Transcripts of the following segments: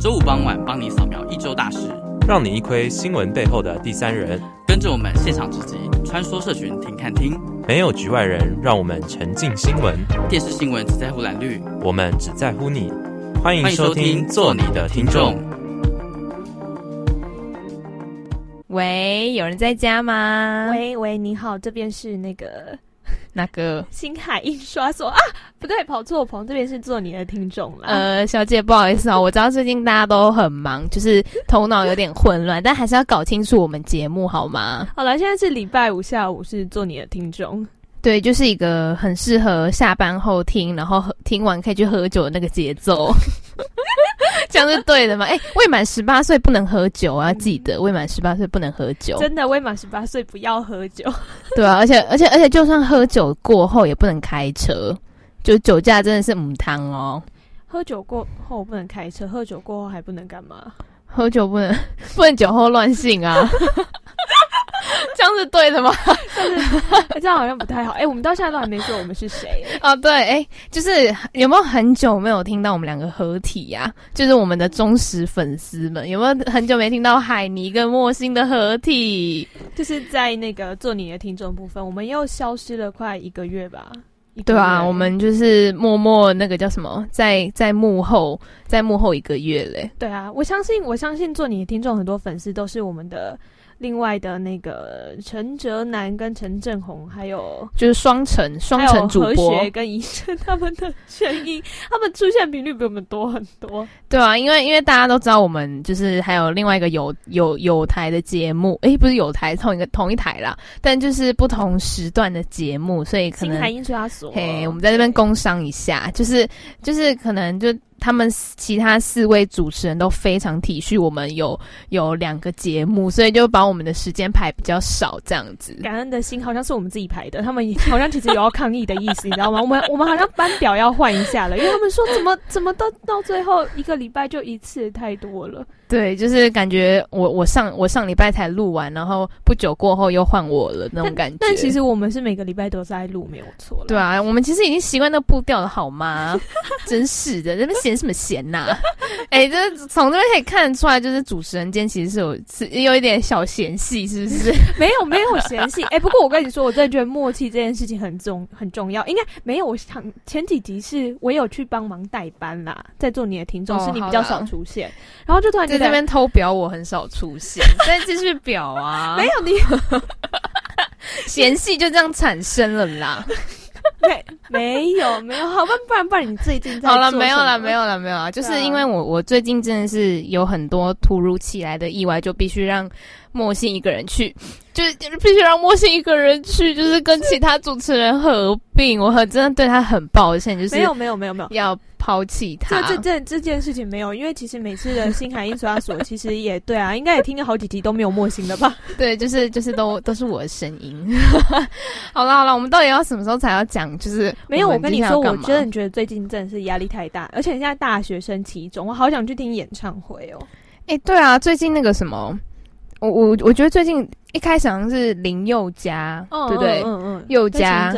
周五傍晚帮你扫描一周大事，让你一窥新闻背后的第三人。跟着我们现场直击，穿梭社群听看听，没有局外人，让我们沉浸新闻。电视新闻只在乎蓝绿，我们只在乎你。欢迎收听，做你的听众。喂，有人在家吗？喂喂，你好，这边是那个。那个星海印刷所啊，不对，跑错棚，这边是做你的听众了。呃，小姐，不好意思啊，我知道最近大家都很忙，就是头脑有点混乱，但还是要搞清楚我们节目好吗？好了，现在是礼拜五下午，是做你的听众。对，就是一个很适合下班后听，然后听完可以去喝酒的那个节奏。这样是对的吗？哎、欸，未满十八岁不能喝酒啊！记得未满十八岁不能喝酒。真的，未满十八岁不要喝酒。对啊，而且而且而且，就算喝酒过后也不能开车，就酒驾真的是母汤哦。喝酒过后不能开车，喝酒过后还不能干嘛？喝酒不能 不能酒后乱性啊。这样是对的吗？但是、欸、这样好像不太好。哎、欸，我们到现在都还没说我们是谁啊？对，哎、欸，就是有没有很久没有听到我们两个合体呀、啊？就是我们的忠实粉丝们有没有很久没听到海尼跟莫欣的合体？就是在那个做你的听众部分，我们又消失了快一个月吧？对啊，我们就是默默那个叫什么，在在幕后，在幕后一个月嘞。对啊，我相信，我相信做你的听众很多粉丝都是我们的。另外的那个陈哲南跟陈正宏，还有就是双城双城主播和跟医生他们的声音，他们出现频率比我们多很多。对啊，因为因为大家都知道我们就是还有另外一个有有有台的节目，诶、欸，不是有台同一个同一台啦，但就是不同时段的节目，所以可能星海印刷所，嘿，我们在这边工商一下，就是就是可能就。他们其他四位主持人都非常体恤我们有有两个节目，所以就把我们的时间排比较少这样子。感恩的心好像是我们自己排的，他们好像其实有要抗议的意思，你知道吗？我们我们好像班表要换一下了，因为他们说怎么怎么到到最后一个礼拜就一次太多了。对，就是感觉我我上我上礼拜才录完，然后不久过后又换我了那种感觉。但，但其实我们是每个礼拜都在录，没有错。对啊，我们其实已经习惯那步调了，好吗？真是的，那边闲什么闲呐、啊？哎、欸，就是从这边可以看得出来，就是主持人间其实是有是有一点小嫌隙，是不是？没有没有嫌隙。哎、欸，不过我跟你说，我真的觉得默契这件事情很重很重要。应该没有，我想前几集是我有去帮忙代班啦，在做你的听众，是你比较少出现，然后就突然在这边偷表，我很少出现，再继续表啊，没有你 嫌隙就这样产生了啦。没没有没有，好吧，不然不然你最近在好了没有了没有了没有了，就是因为我我最近真的是有很多突如其来的意外，就必须让莫信一个人去，就是就是必须让莫信一个人去，就是跟其他主持人合并，我很真的对他很抱歉，就是没有没有没有没有。要抛弃他。这这这这件事情没有，因为其实每次的星海印刷所 其实也对啊，应该也听了好几集都没有莫心的吧？对，就是就是都都是我的声音。好了好了，我们到底要什么时候才要讲？就是没有，我跟你说，我真的觉得最近真的是压力太大，而且现在大学生期中，我好想去听演唱会哦。哎、欸，对啊，最近那个什么。我我我觉得最近一开始好像是林宥嘉，嗯、对不对？嗯嗯，宥嘉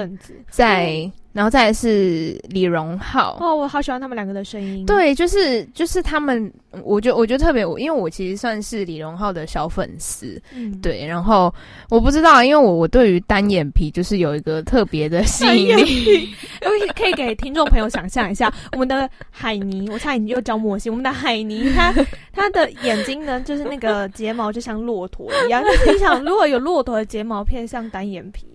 在。然后再来是李荣浩哦，我好喜欢他们两个的声音。对，就是就是他们，我觉得我觉得特别，因为我其实算是李荣浩的小粉丝，嗯，对。然后我不知道，因为我我对于单眼皮就是有一个特别的吸引力。可以给听众朋友想象一下，我们的海尼，我差点又叫莫西，我们的海尼，他他 的眼睛呢，就是那个睫毛就像骆驼一样。你想，如果有骆驼的睫毛片，像单眼皮？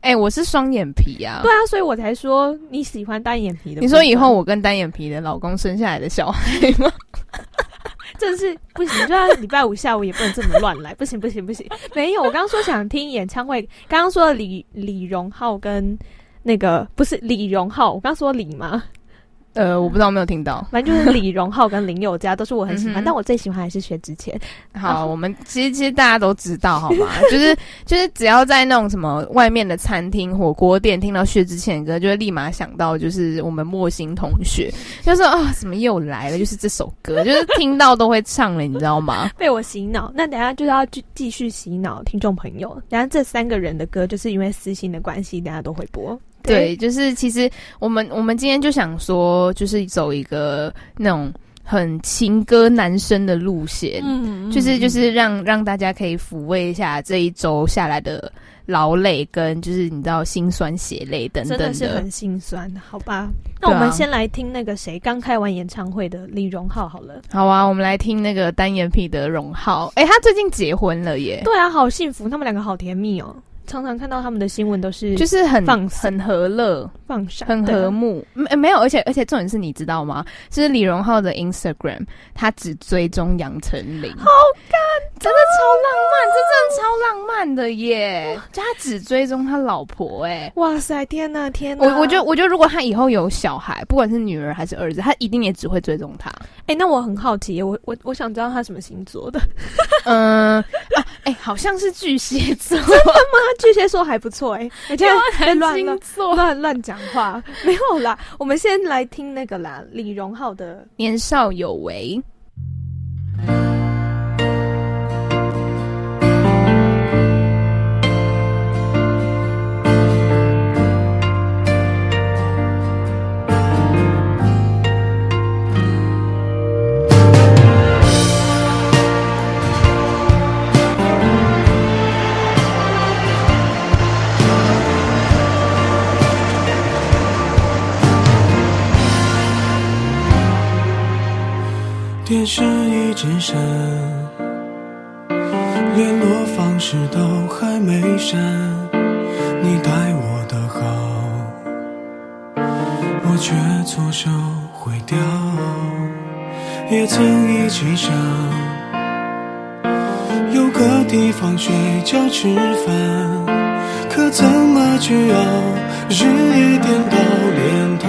哎、欸，我是双眼皮呀、啊，对啊，所以我才说你喜欢单眼皮的。你说以后我跟单眼皮的老公生下来的小孩吗？真是不行，就算礼拜五下午也不能这么乱来，不行不行不行。没有，我刚刚说想听演唱会，刚刚说的李李荣浩跟那个不是李荣浩，我刚刚说李吗？呃，我不知道有没有听到，反正就是李荣浩跟林宥嘉 都是我很喜欢，嗯、但我最喜欢还是薛之谦。好，我们其实其实大家都知道，好吗？就是就是只要在那种什么外面的餐厅、火锅店听到薛之谦的歌，就会立马想到就是我们莫心同学，就说啊，怎么又来了？就是这首歌，就是听到都会唱了，你知道吗？被我洗脑。那等下就是要继继续洗脑听众朋友。等下这三个人的歌，就是因为私心的关系，大家都会播。对，就是其实我们我们今天就想说，就是走一个那种很情歌男生的路线，嗯，就是就是让让大家可以抚慰一下这一周下来的劳累，跟就是你知道心酸血泪等等的，真的是很心酸，好吧？那我们先来听那个谁刚开完演唱会的李荣浩好了。好啊，我们来听那个单眼皮的荣浩，哎，他最近结婚了耶！对啊，好幸福，他们两个好甜蜜哦。常常看到他们的新闻都是就是很放很和乐、放闪、很和睦。没没有，而且而且重点是你知道吗？就是李荣浩的 Instagram，他只追踪杨丞琳，好感真的超浪漫，这真的超耶！就他只追踪他老婆，哎，哇塞，天哪，天哪！我我觉得我觉得如果他以后有小孩，不管是女儿还是儿子，他一定也只会追踪他。哎，那我很好奇，我我我想知道他什么星座的？嗯啊，哎，好像是巨蟹座，真的吗？巨蟹座还不错哎、欸，你这样乱星座乱乱讲话没有啦。我们先来听那个啦，李荣浩的《年少有为》。电视一直闪，联络方式都还没删。你待我的好，我却错手毁掉。也曾一起想，有个地方睡觉吃饭，可怎么去熬？日夜颠倒，连头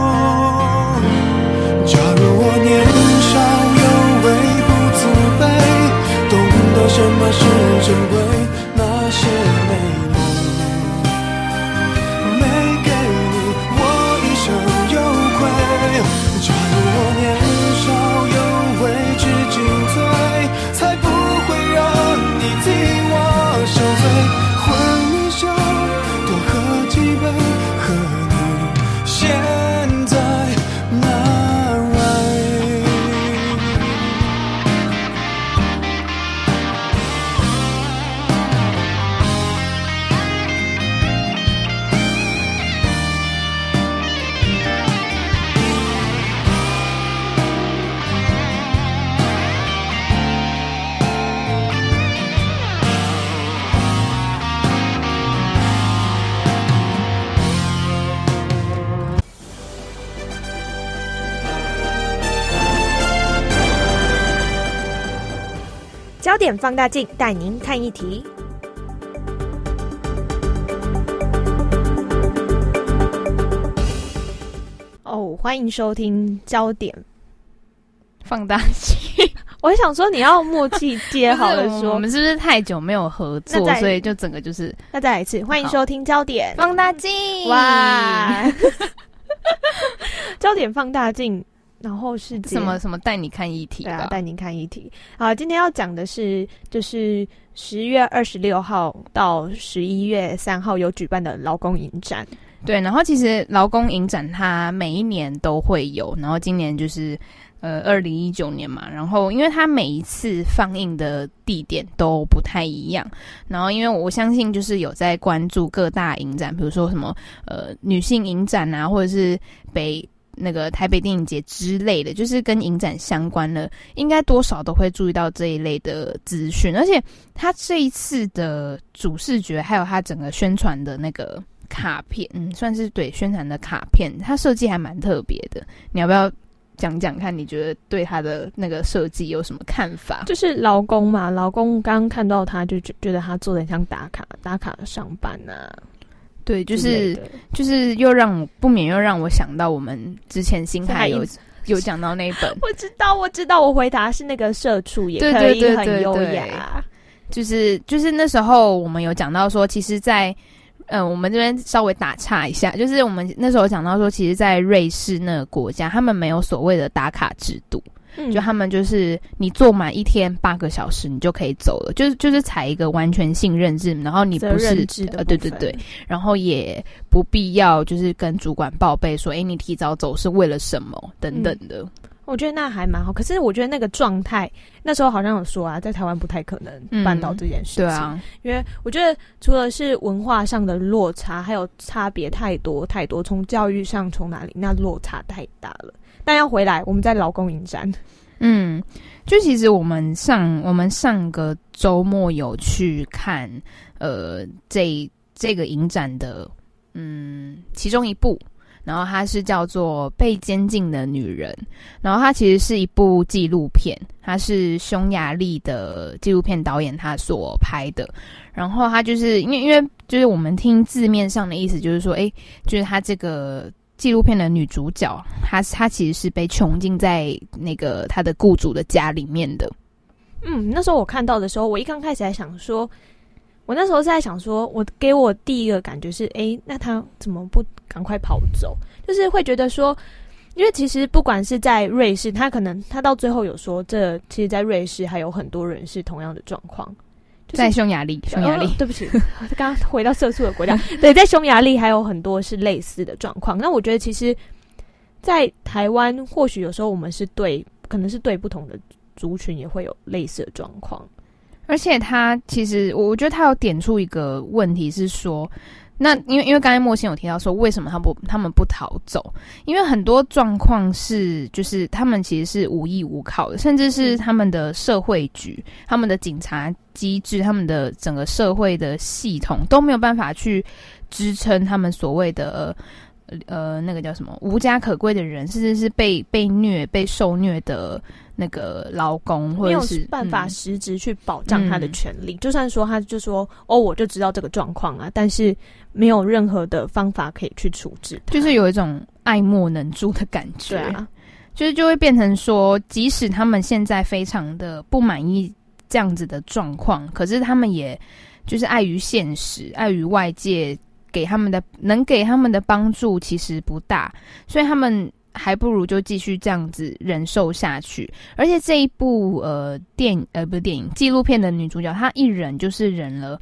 假如我年少有为不自卑，懂得什么是珍贵，点放大镜带您看一题。哦，欢迎收听焦点放大镜。我想说，你要默契接好了说，我们是不是太久没有合作，所以就整个就是……那再来一次，欢迎收听焦点放大镜。哇，焦点放大镜。然后是什么什么带你看议题？对啊，带你看议题。好，今天要讲的是，就是十月二十六号到十一月三号有举办的劳工影展。对，然后其实劳工影展它每一年都会有，然后今年就是呃二零一九年嘛。然后因为它每一次放映的地点都不太一样，然后因为我相信就是有在关注各大影展，比如说什么呃女性影展啊，或者是北。那个台北电影节之类的，就是跟影展相关的，应该多少都会注意到这一类的资讯。而且他这一次的主视觉，还有他整个宣传的那个卡片，嗯，算是对宣传的卡片，它设计还蛮特别的。你要不要讲讲看？你觉得对他的那个设计有什么看法？就是劳工嘛，劳工刚看到他就觉觉得他做的很像打卡打卡上班啊。对，就是就是又让我不免又让我想到我们之前新海有有讲到那一本。我知道，我知道，我回答是那个社畜也可以很优雅。就是就是那时候我们有讲到说，其实在，在嗯，我们这边稍微打岔一下，就是我们那时候讲到说，其实，在瑞士那个国家，他们没有所谓的打卡制度。就他们就是你做满一天八个小时，你就可以走了，就是就是采一个完全性认知，然后你不是呃对对对，然后也不必要就是跟主管报备说，哎，你提早走是为了什么等等的。嗯，我觉得那还蛮好，可是我觉得那个状态那时候好像有说啊，在台湾不太可能办到这件事情，嗯，对啊，因为我觉得除了是文化上的落差，还有差别太多太多，从教育上从哪里那落差太大了。但要回来，我们在劳工影展。嗯，就其实我们上我们上个周末有去看，呃，这这个影展的，嗯，其中一部，然后它是叫做《被监禁的女人》，然后它其实是一部纪录片，它是匈牙利的纪录片导演他所拍的，然后他就是因为因为就是我们听字面上的意思，就是说，诶，就是他这个。纪录片的女主角，她她其实是被囚禁在那个她的雇主的家里面的。嗯，那时候我看到的时候，我一刚开始在想说，我那时候是在想说，我给我第一个感觉是，哎、那他怎么不赶快跑走？就是会觉得说，因为其实不管是在瑞士，他可能他到最后有说，这其实，在瑞士还有很多人是同样的状况。在匈牙利，匈牙利，哦，对不起，刚刚回到色素的国家。对，在匈牙利还有很多是类似的状况。那我觉得，其实，在台湾，或许有时候我们是对，可能是对不同的族群也会有类似的状况。而且，他其实，我觉得他有点出一个问题是说。那因为因为刚才莫心有提到说，为什么他不他们不逃走？因为很多状况是就是他们其实是无依无靠的，甚至是他们的社会局、他们的警察机制、他们的整个社会的系统都没有办法去支撑他们所谓的呃那个叫什么无家可归的人，甚至是被被虐、被受虐的。那个劳工或者是没有办法实质去保障他的权利，嗯、就算说他就说哦，我就知道这个状况啊，但是没有任何的方法可以去处置，就是有一种爱莫能助的感觉，对啊，就是就会变成说，即使他们现在非常的不满意这样子的状况，可是他们也就是碍于现实，碍于外界给他们的能给他们的帮助其实不大，所以他们。还不如就继续这样子忍受下去，而且这一部呃电影呃不是电影纪录片的女主角，她一忍就是忍了，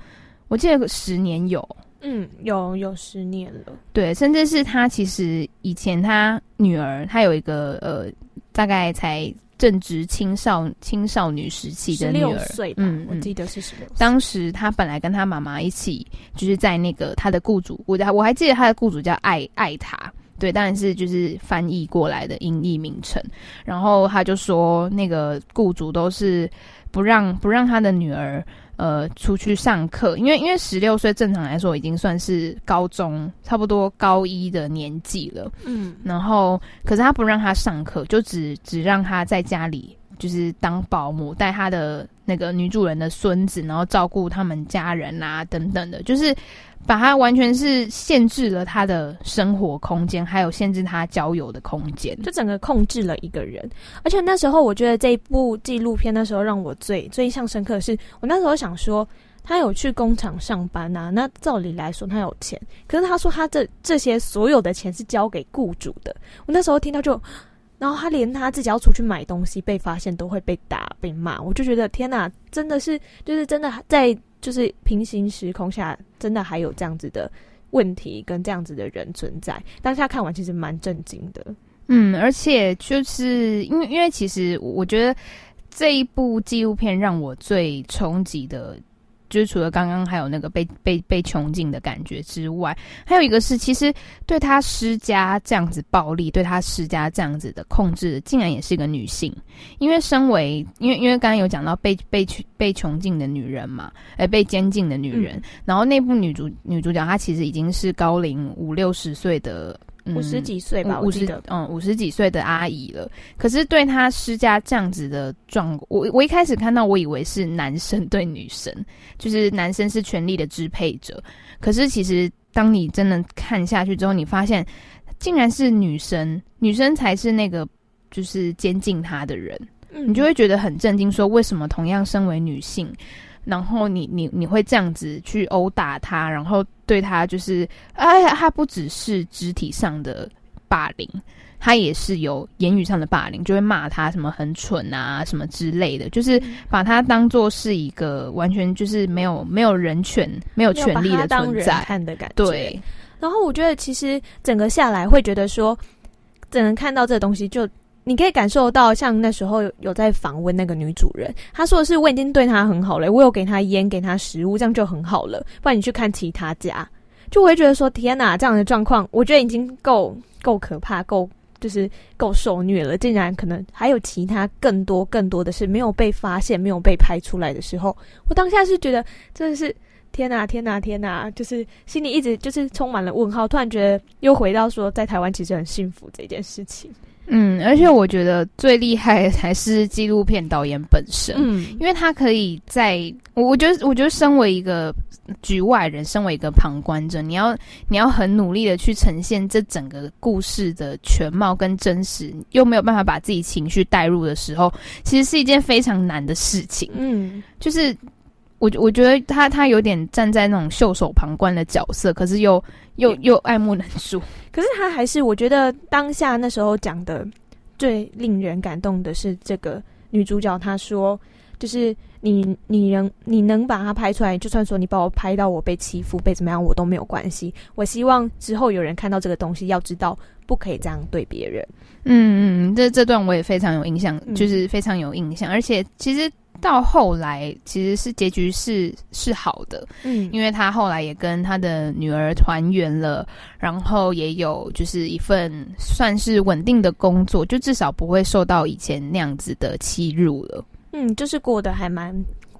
我记得十年有，嗯，有有十年了，对，甚至是他其实以前他女儿，她有一个呃大概才正值青少青少女时期的女儿，嗯，我记得是十六岁。当时他本来跟他妈妈一起，就是在那个他的雇主，我我还记得他的雇主叫艾艾塔。对，当然是就是翻译过来的音译名称。然后他就说，那个雇主都是不让不让他的女儿呃出去上课，因为因为十六岁正常来说已经算是高中，差不多高一的年纪了。嗯，然后可是他不让他上课，就只只让他在家里就是当保姆，带他的那个女主人的孙子，然后照顾他们家人啊等等的，就是。把他完全是限制了他的生活空间，还有限制他交友的空间，就整个控制了一个人。而且那时候，我觉得这一部纪录片那时候让我最最印象深刻的是，我那时候想说，他有去工厂上班啊，那照理来说他有钱，可是他说他这这些所有的钱是交给雇主的。我那时候听到就，然后他连他自己要出去买东西被发现都会被打被骂，我就觉得天哪，真的是就是真的在。就是平行时空下，真的还有这样子的问题跟这样子的人存在。当下看完其实蛮震惊的，嗯，而且就是因为因为其实我觉得这一部纪录片让我最冲击的。就是除了刚刚还有那个被被被穷尽的感觉之外，还有一个是，其实对他施加这样子暴力，对他施加这样子的控制，竟然也是一个女性。因为身为，因为因为刚刚有讲到被被被穷尽的女人嘛，呃，被监禁的女人，嗯、然后那部女主女主角她其实已经是高龄五六十岁的。五十几岁吧，五十嗯五十几岁的阿姨了。可是对她施加这样子的状，我我一开始看到，我以为是男生对女生，就是男生是权力的支配者。可是其实当你真的看下去之后，你发现竟然是女生，女生才是那个就是监禁她的人，嗯，你就会觉得很震惊，说为什么同样身为女性，然后你你你会这样子去殴打他，然后对他就是，哎呀，他不只是肢体上的霸凌。他也是有言语上的霸凌，就会骂他什么很蠢啊，什么之类的，就是把他当做是一个完全就是没有没有人权、没有权利的存在看的感觉。对。然后我觉得其实整个下来会觉得说，只能看到这个东西，就你可以感受到，像那时候有在访问那个女主人，她说的是我已经对她很好了，我有给她烟，给她食物，这样就很好了。不然你去看其他家，就我会觉得说天哪，这样的状况，我觉得已经够够可怕，够。就是够受虐了，竟然可能还有其他更多更多的事没有被发现、没有被拍出来的时候，我当下是觉得真的是天哪、天哪、天哪，就是心里一直就是充满了问号。突然觉得又回到说，在台湾其实很幸福这件事情。嗯，而且我觉得最厉害的还是纪录片导演本身，嗯，因为他可以在，我觉得，我觉得身为一个局外人，身为一个旁观者，你要你要很努力的去呈现这整个故事的全貌跟真实，又没有办法把自己情绪带入的时候，其实是一件非常难的事情。嗯，就是我我觉得他他有点站在那种袖手旁观的角色，可是又又又爱莫能助。可是他还是，我觉得当下那时候讲的最令人感动的是这个女主角，她说，就是你你能你能把它拍出来，就算说你把我拍到我被欺负被怎么样，我都没有关系。我希望之后有人看到这个东西，要知道不可以这样对别人。嗯嗯，这这段我也非常有印象，嗯、就是非常有印象，而且其实。到后来其实是结局是是好的，嗯，因为他后来也跟他的女儿团圆了，然后也有就是一份算是稳定的工作，就至少不会受到以前那样子的欺辱了。嗯，就是过得还蛮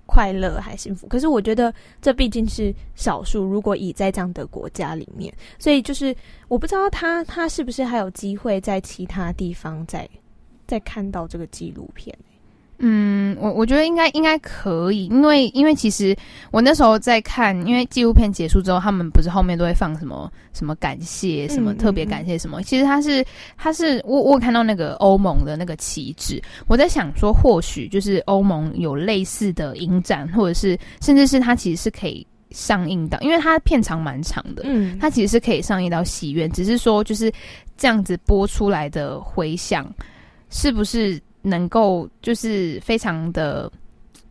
快乐，还幸福。可是我觉得这毕竟是少数，如果以在这样的国家里面，所以就是我不知道他他是不是还有机会在其他地方再再看到这个纪录片。嗯，我我觉得应该应该可以，因为因为其实我那时候在看，因为纪录片结束之后，他们不是后面都会放什么什么感谢，什么特别感谢什么。嗯嗯嗯，其实他是他是我我看到那个欧盟的那个旗帜，我在想说，或许就是欧盟有类似的影展，或者是甚至是它其实是可以上映到，因为它片长蛮长的，嗯，它其实是可以上映到戏院，只是说就是这样子播出来的回响是不是？能够就是非常的，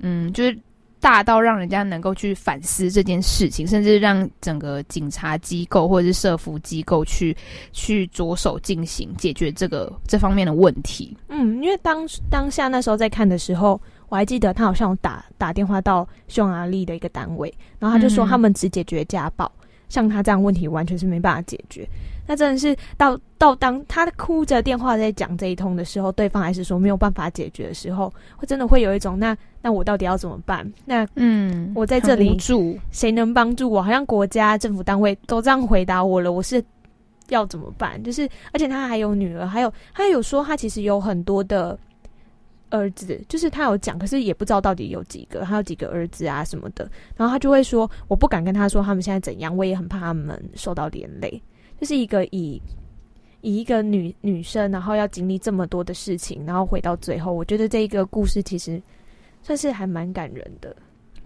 嗯，就是大到让人家能够去反思这件事情，甚至让整个警察机构或者是社服机构去去着手进行解决这个这方面的问题。嗯，因为当当下那时候在看的时候，我还记得他好像有打打电话到匈牙利的一个单位，然后他就说他们只解决家暴，嗯、像他这样问题完全是没办法解决。那真的是到到当他哭着电话在讲这一通的时候，对方还是说没有办法解决的时候，会真的会有一种那那我到底要怎么办？那嗯，我在这里住，谁能帮助我？好像国家政府单位都这样回答我了，我是要怎么办？就是而且他还有女儿，还有他有说他其实有很多的儿子，就是他有讲，可是也不知道到底有几个，他有几个儿子啊什么的。然后他就会说，我不敢跟他说他们现在怎样，我也很怕他们受到连累。就是一个以以一个女女生，然后要经历这么多的事情，然后回到最后，我觉得这一个故事其实算是还蛮感人的。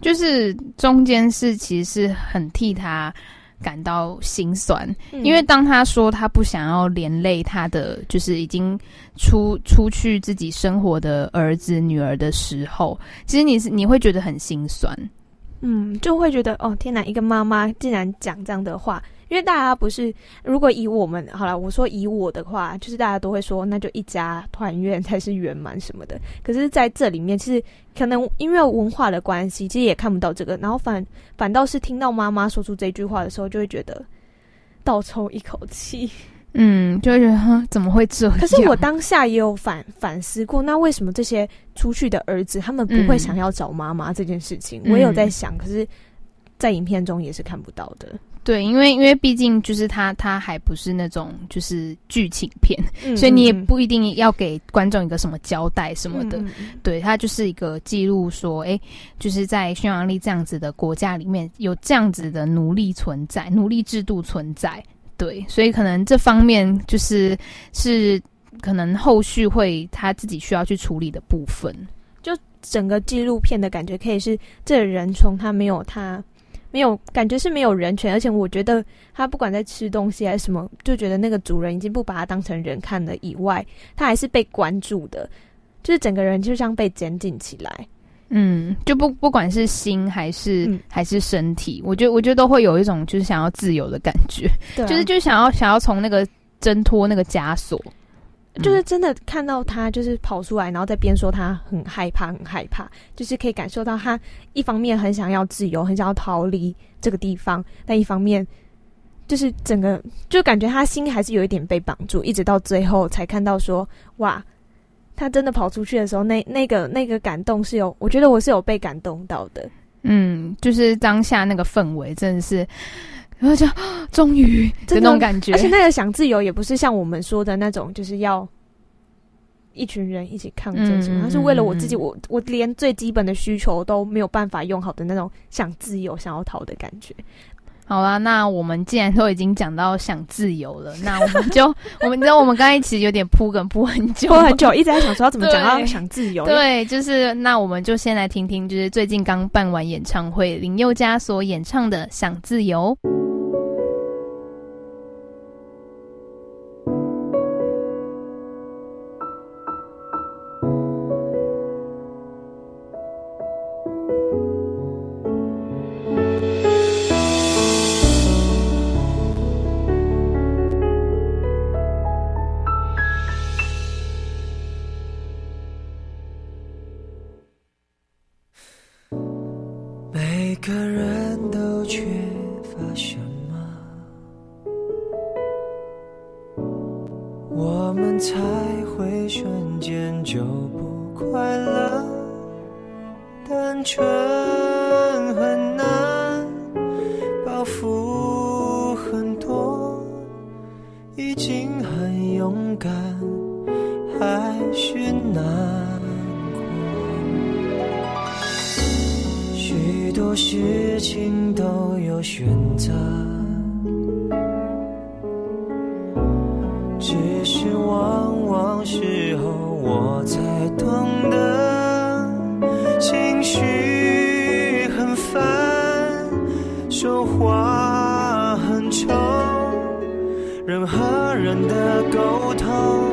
就是中间是其实是很替他感到心酸，嗯、因为当他说他不想要连累他的，就是已经出出去自己生活的儿子女儿的时候，其实你是你会觉得很心酸，嗯，就会觉得哦天哪，一个妈妈竟然讲这样的话。因为大家不是，如果以我们好了，我说以我的话，就是大家都会说，那就一家团圆才是圆满什么的。可是在这里面，其实可能因为文化的关系，其实也看不到这个。然后反反倒是听到妈妈说出这句话的时候，就会觉得倒抽一口气。嗯，就会觉得哈，怎么会这样？可是我当下也有反反思过，那为什么这些出去的儿子他们不会想要找妈妈这件事情？嗯、我也有在想，可是，在影片中也是看不到的。对，因为因为毕竟就是他他还不是那种就是剧情片，嗯、所以你也不一定要给观众一个什么交代什么的。嗯、对，他就是一个记录说，哎，就是在匈牙利这样子的国家里面有这样子的奴隶存在，奴隶制度存在。对，所以可能这方面就是是可能后续会他自己需要去处理的部分。就整个纪录片的感觉，可以是这人从他没有他没有感觉是没有人权，而且我觉得他不管在吃东西还是什么，就觉得那个主人已经不把他当成人看了以外，他还是被关注的，就是整个人就像被监禁起来。嗯，就不不管是心还是、嗯、还是身体，我觉得我觉得都会有一种就是想要自由的感觉，就是就想要想要从那个挣脱那个枷锁，就是真的看到他就是跑出来，然后在边说他很害怕很害怕，就是可以感受到他一方面很想要自由，很想要逃离这个地方，但一方面就是整个就感觉他心还是有一点被绑住，一直到最后才看到说哇。他真的跑出去的时候，那那个那个感动是有，我觉得我是有被感动到的。嗯，就是当下那个氛围真的是，然后就终于这种感觉。而且那个想自由也不是像我们说的那种，就是要一群人一起抗争什么，他、嗯、是为了我自己，我我连最基本的需求都没有办法用好的那种想自由、想要逃的感觉。好啦，那我们既然都已经讲到想自由了，那我们就 我们你知道我们刚才其实有点铺梗铺很久，铺很久，一直在想说要怎么讲到想自由。对，就是那我们就先来听听，就是最近刚办完演唱会，林宥嘉所演唱的《想自由》。还是难过许多事情都有选择只是往往时候我才懂得情绪很烦说话很冲人和人的沟通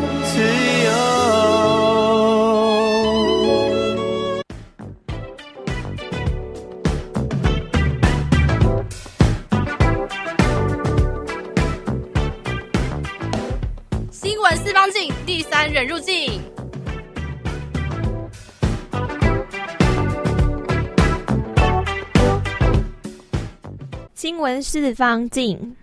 闻四方镜，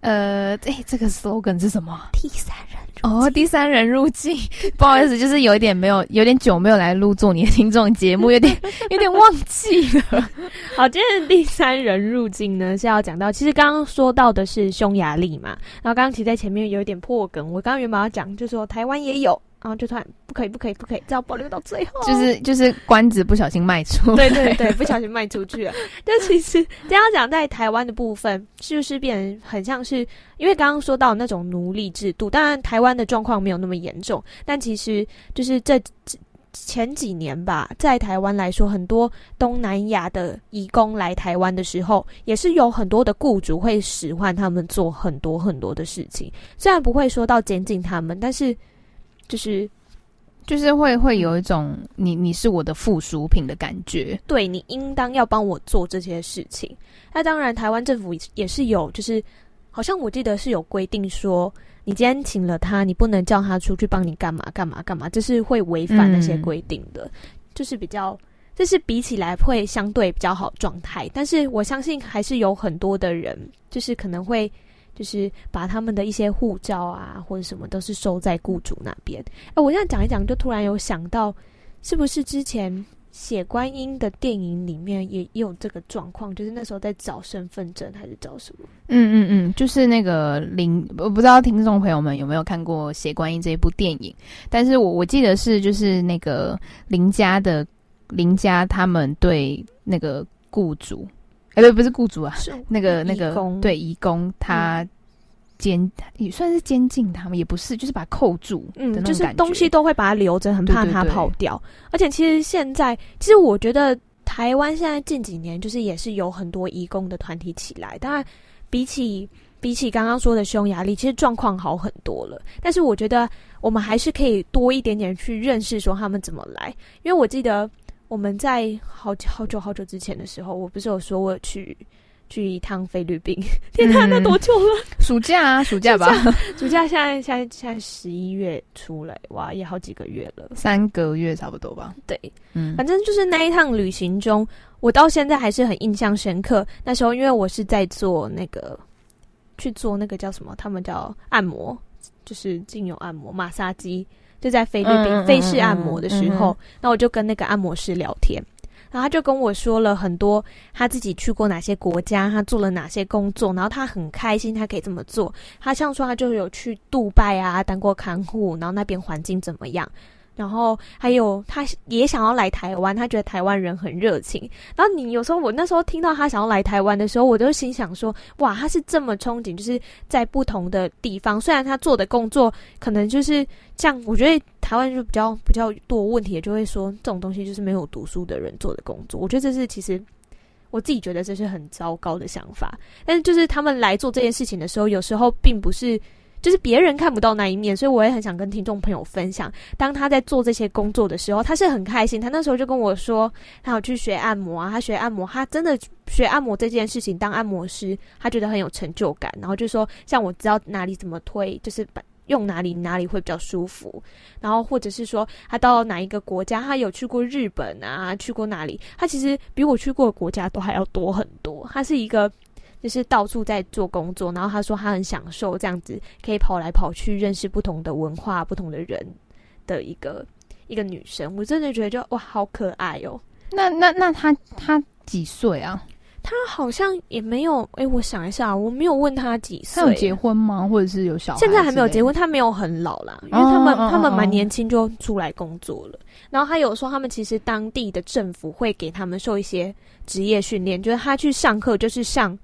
呃，哎、欸，这个 slogan 是什么？第三人哦，第三人入境。不好意思，就是有一点没有，有点久没有来录做你的听众节目，有点 有点忘记了。好，今天的第三人入境呢是要讲到，其实刚刚说到的是匈牙利嘛，然后刚刚其实在前面有一点破梗，我刚刚原本要讲，就说台湾也有。然后就突然不可以，不可以，不可以，只要保留到最后。就是就是关子不小心卖出，对对对，不小心卖出去了。但其实这样讲，在台湾的部分，是不是变成很像是？因为刚刚说到那种奴隶制度，当然台湾的状况没有那么严重，但其实就是这前几年吧，在台湾来说，很多东南亚的移工来台湾的时候，也是有很多的雇主会使唤他们做很多很多的事情。虽然不会说到监禁他们，但是。就是，就是会会有一种你你是我的附属品的感觉，对，你应当要帮我做这些事情。那当然，台湾政府也是有，就是好像我记得是有规定说，你今天请了他，你不能叫他出去帮你干嘛干嘛干嘛，这是会违反那些规定的。嗯、就是比较，这是比起来会相对比较好状态。但是我相信还是有很多的人，就是可能会。就是把他们的一些护照啊或者什么都是收在雇主那边。哎，我现在讲一讲，就突然有想到，是不是之前血观音的电影里面也有这个状况？就是那时候在找身份证还是找什么？嗯嗯嗯，就是那个林，我不知道听众朋友们有没有看过血观音这一部电影，但是我我记得是就是那个林家的林家他们对那个雇主。哎，不，不是雇主啊，是那个那个对移工，他监也算是监禁他们，也不是，就是把他扣住，嗯，就是东西都会把他留着，很怕他跑掉。对对对，而且其实现在，其实我觉得台湾现在近几年就是也是有很多移工的团体起来，当然比起比起刚刚说的匈牙利，其实状况好很多了。但是我觉得我们还是可以多一点点去认识说他们怎么来，因为我记得。我们在好久好久好久之前的时候，我不是有说我去去一趟菲律宾？天哪，那多久了？嗯、暑假啊，暑假吧，暑假现在现在现在十一月出来，哇，也好几个月了，三个月差不多吧。对，嗯，反正就是那一趟旅行中，我到现在还是很印象深刻。那时候因为我是在做那个去做那个叫什么，他们叫按摩，就是精油按摩、马杀鸡。就在菲律宾菲式按摩的时候，那、我就跟那个按摩师聊天，然后他就跟我说了很多他自己去过哪些国家，他做了哪些工作，然后他很开心他可以这么做。他像说他就有去杜拜啊当过看护，然后那边环境怎么样。然后还有，他也想要来台湾，他觉得台湾人很热情。然后你有时候，我那时候听到他想要来台湾的时候，我就心想说：哇，他是这么憧憬，就是在不同的地方。虽然他做的工作可能就是像，我觉得台湾就比较比较多问题，就会说这种东西就是没有读书的人做的工作。我觉得这是其实我自己觉得这是很糟糕的想法。但是就是他们来做这件事情的时候，有时候并不是。就是别人看不到那一面，所以我也很想跟听众朋友分享。当他在做这些工作的时候，他是很开心。他那时候就跟我说，他有去学按摩啊，他学按摩，他真的学按摩这件事情，当按摩师，他觉得很有成就感。然后就说，像我知道哪里怎么推，就是把用哪里哪里会比较舒服。然后或者是说，他到哪一个国家，他有去过日本啊，去过哪里？他其实比我去过的国家都还要多很多。他是一个。就是到处在做工作，然后他说他很享受这样子，可以跑来跑去认识不同的文化、不同的人的一个一个女生。我真的觉得就哇，好可爱哦。那那那他他几岁啊？他好像也没有哎、欸，我想一下，我没有问他几岁。他有结婚吗？或者是有小孩？现在还没有结婚，他没有很老啦，因为他们、哦、他们蛮年轻就出来工作了。哦、然后他有说，他们其实当地的政府会给他们受一些职业训练，就是他去上课，就是上。